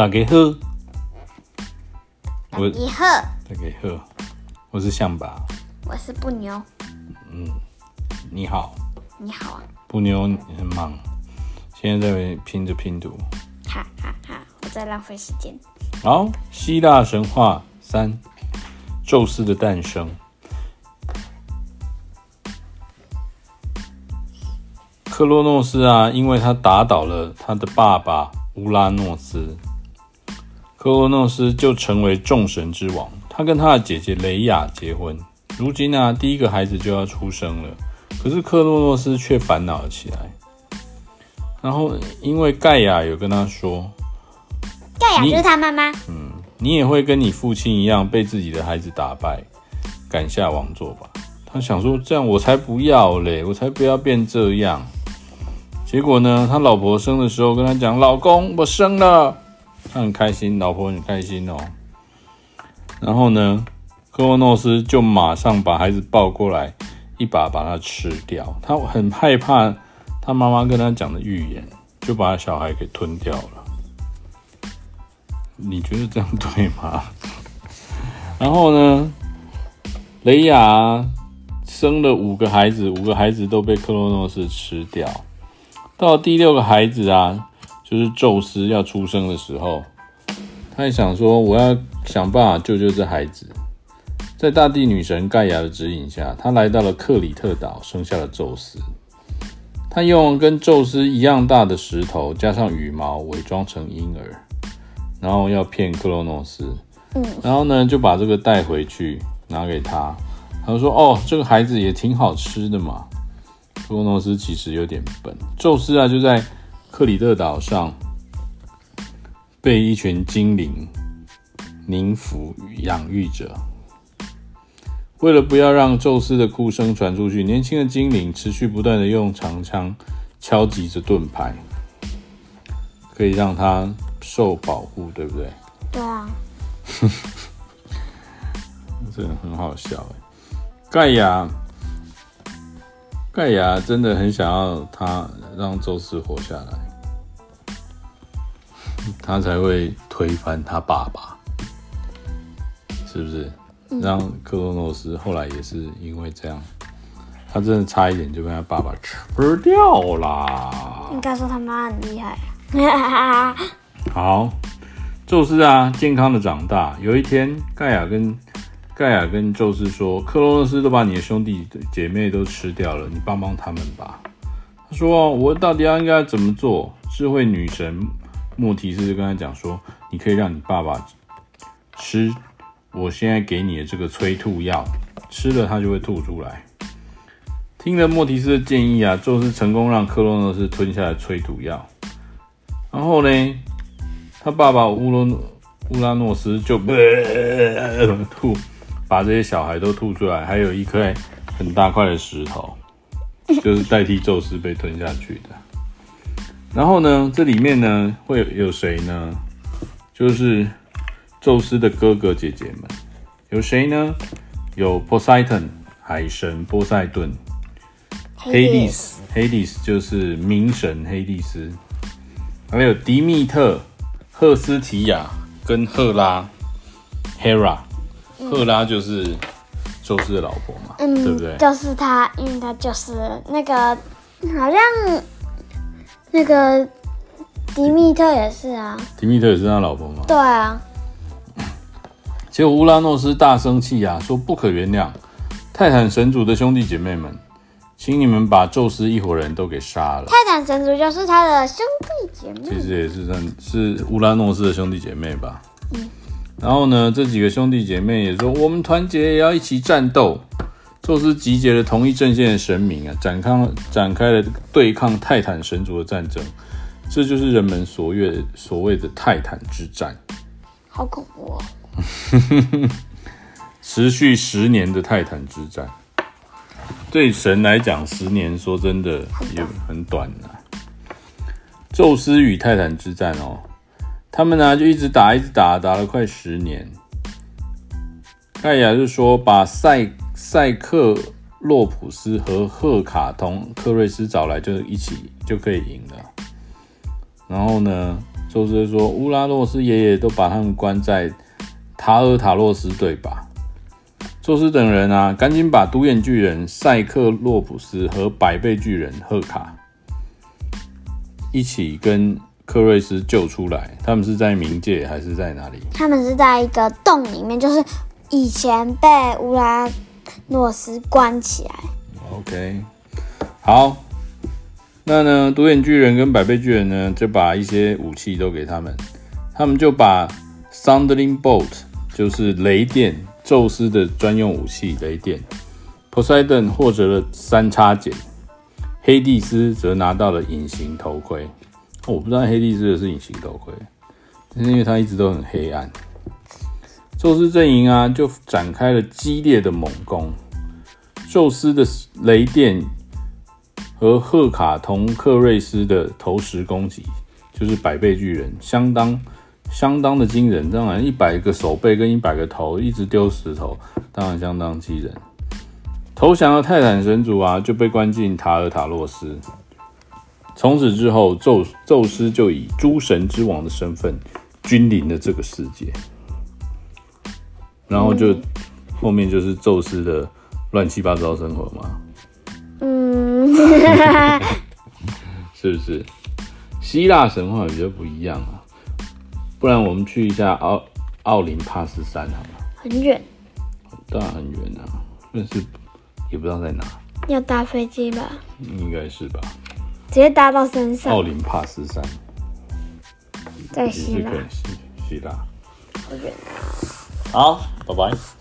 大家好，我你好，大家好，我是象拔，我是布牛。嗯，你好，你好啊，布妞你很忙，现在在拼着拼图。哈哈哈，我在浪费时间。好，希腊神话三，宙斯的诞生。克洛诺斯啊，因为他打倒了他的爸爸乌拉诺斯，克洛诺斯就成为众神之王。他跟他的姐姐雷亚结婚，如今啊，第一个孩子就要出生了。可是克洛诺斯却烦恼了起来。然后，因为盖亚有跟他说，盖亚就是他妈妈。嗯，你也会跟你父亲一样被自己的孩子打败，赶下王座吧？他想说，这样我才不要嘞，我才不要变这样。结果呢，他老婆生的时候跟他讲：“老公，我生了。”他很开心，老婆很开心哦。然后呢，克洛诺斯就马上把孩子抱过来，一把把他吃掉。他很害怕他妈妈跟他讲的预言，就把小孩给吞掉了。你觉得这样对吗？然后呢，雷亚生了五个孩子，五个孩子都被克洛诺斯吃掉。到第六个孩子啊，就是宙斯要出生的时候，他也想说，我要想办法救救这孩子。在大地女神盖亚的指引下，他来到了克里特岛，生下了宙斯。他用跟宙斯一样大的石头加上羽毛伪装成婴儿，然后要骗克洛诺斯。嗯，然后呢，就把这个带回去拿给他。他说：“哦，这个孩子也挺好吃的嘛。”克洛诺斯其实有点笨，宙斯啊就在克里特岛上被一群精灵宁芙养育着。为了不要让宙斯的哭声传出去，年轻的精灵持续不断的用长枪敲击着盾牌，可以让他受保护，对不对？对啊，真的很好笑哎，盖亚。盖亚真的很想要他让宙斯活下来，他才会推翻他爸爸，是不是？让克洛诺斯后来也是因为这样，他真的差一点就被他爸爸吃掉啦。应该说他妈很厉害。好，宙斯啊，健康的长大。有一天，盖亚跟盖亚跟宙斯说：“克洛诺斯都把你的兄弟姐妹都吃掉了，你帮帮他们吧。”他说：“我到底要应该怎么做？”智慧女神莫提斯就跟他讲说：“你可以让你爸爸吃我现在给你的这个催吐药，吃了他就会吐出来。”听了莫提斯的建议啊，宙斯成功让克洛诺斯吞下了催吐药。然后呢，他爸爸乌罗乌拉诺斯就吐。把这些小孩都吐出来，还有一块很大块的石头，就是代替宙斯被吞下去的。然后呢，这里面呢会有谁呢？就是宙斯的哥哥姐姐们，有谁呢？有波塞顿海神波塞顿，黑帝斯黑帝斯就是冥神黑帝斯，还有迪密特、赫斯提亚跟赫拉 Hera。赫拉就是宙斯的老婆嘛，嗯，对不对？就是他，因为他就是那个，好像那个迪密特也是啊。迪密特也是他老婆吗？对啊。结果乌拉诺斯大生气啊，说不可原谅泰坦神族的兄弟姐妹们，请你们把宙斯一伙人都给杀了。泰坦神族就是他的兄弟姐妹，其实也是算是乌拉诺斯的兄弟姐妹吧。嗯。然后呢，这几个兄弟姐妹也说，我们团结也要一起战斗。宙斯集结了同一阵线的神明啊，展开展开了对抗泰坦神族的战争。这就是人们所谓所谓的泰坦之战。好恐怖哦！持续十年的泰坦之战，对神来讲，十年说真的也很短啊。宙斯与泰坦之战哦。他们呢就一直打，一直打，打了快十年。盖亚就说：“把赛赛克洛普斯和赫卡通克瑞斯找来，就一起就可以赢了。”然后呢，宙斯说：“乌拉诺斯爷爷都把他们关在塔尔塔洛斯对吧？”宙斯等人啊，赶紧把独眼巨人赛克洛普斯和百倍巨人赫卡一起跟克瑞斯救出来。他们是在冥界还是在哪里？他们是在一个洞里面，就是以前被乌拉诺斯关起来。OK，好。那呢，独眼巨人跟百倍巨人呢，就把一些武器都给他们，他们就把 Thundering Bolt，就是雷电，宙斯的专用武器，雷电；Poseidon 获得了三叉戟，黑帝斯则拿到了隐形头盔。我不知道黑帝斯的是隐形头盔，但是因为他一直都很黑暗。宙斯阵营啊，就展开了激烈的猛攻，宙斯的雷电。和赫卡同克瑞斯的投石攻击，就是百倍巨人，相当相当的惊人。当然，一百个手背跟一百个头，一直丢石头，当然相当惊人。投降的泰坦神族啊，就被关进塔尔塔洛斯。从此之后，宙宙斯就以诸神之王的身份君临了这个世界。然后就、嗯、后面就是宙斯的乱七八糟生活嘛。嗯 是不是？希腊神话比较不一样啊，不然我们去一下奥奥林帕斯山好吗？很远，当然很远啊，但是也不知道在哪。要搭飞机吧？应该是吧。直接搭到山上。奥林帕斯山在希腊。希希腊。好远啊！好，拜拜。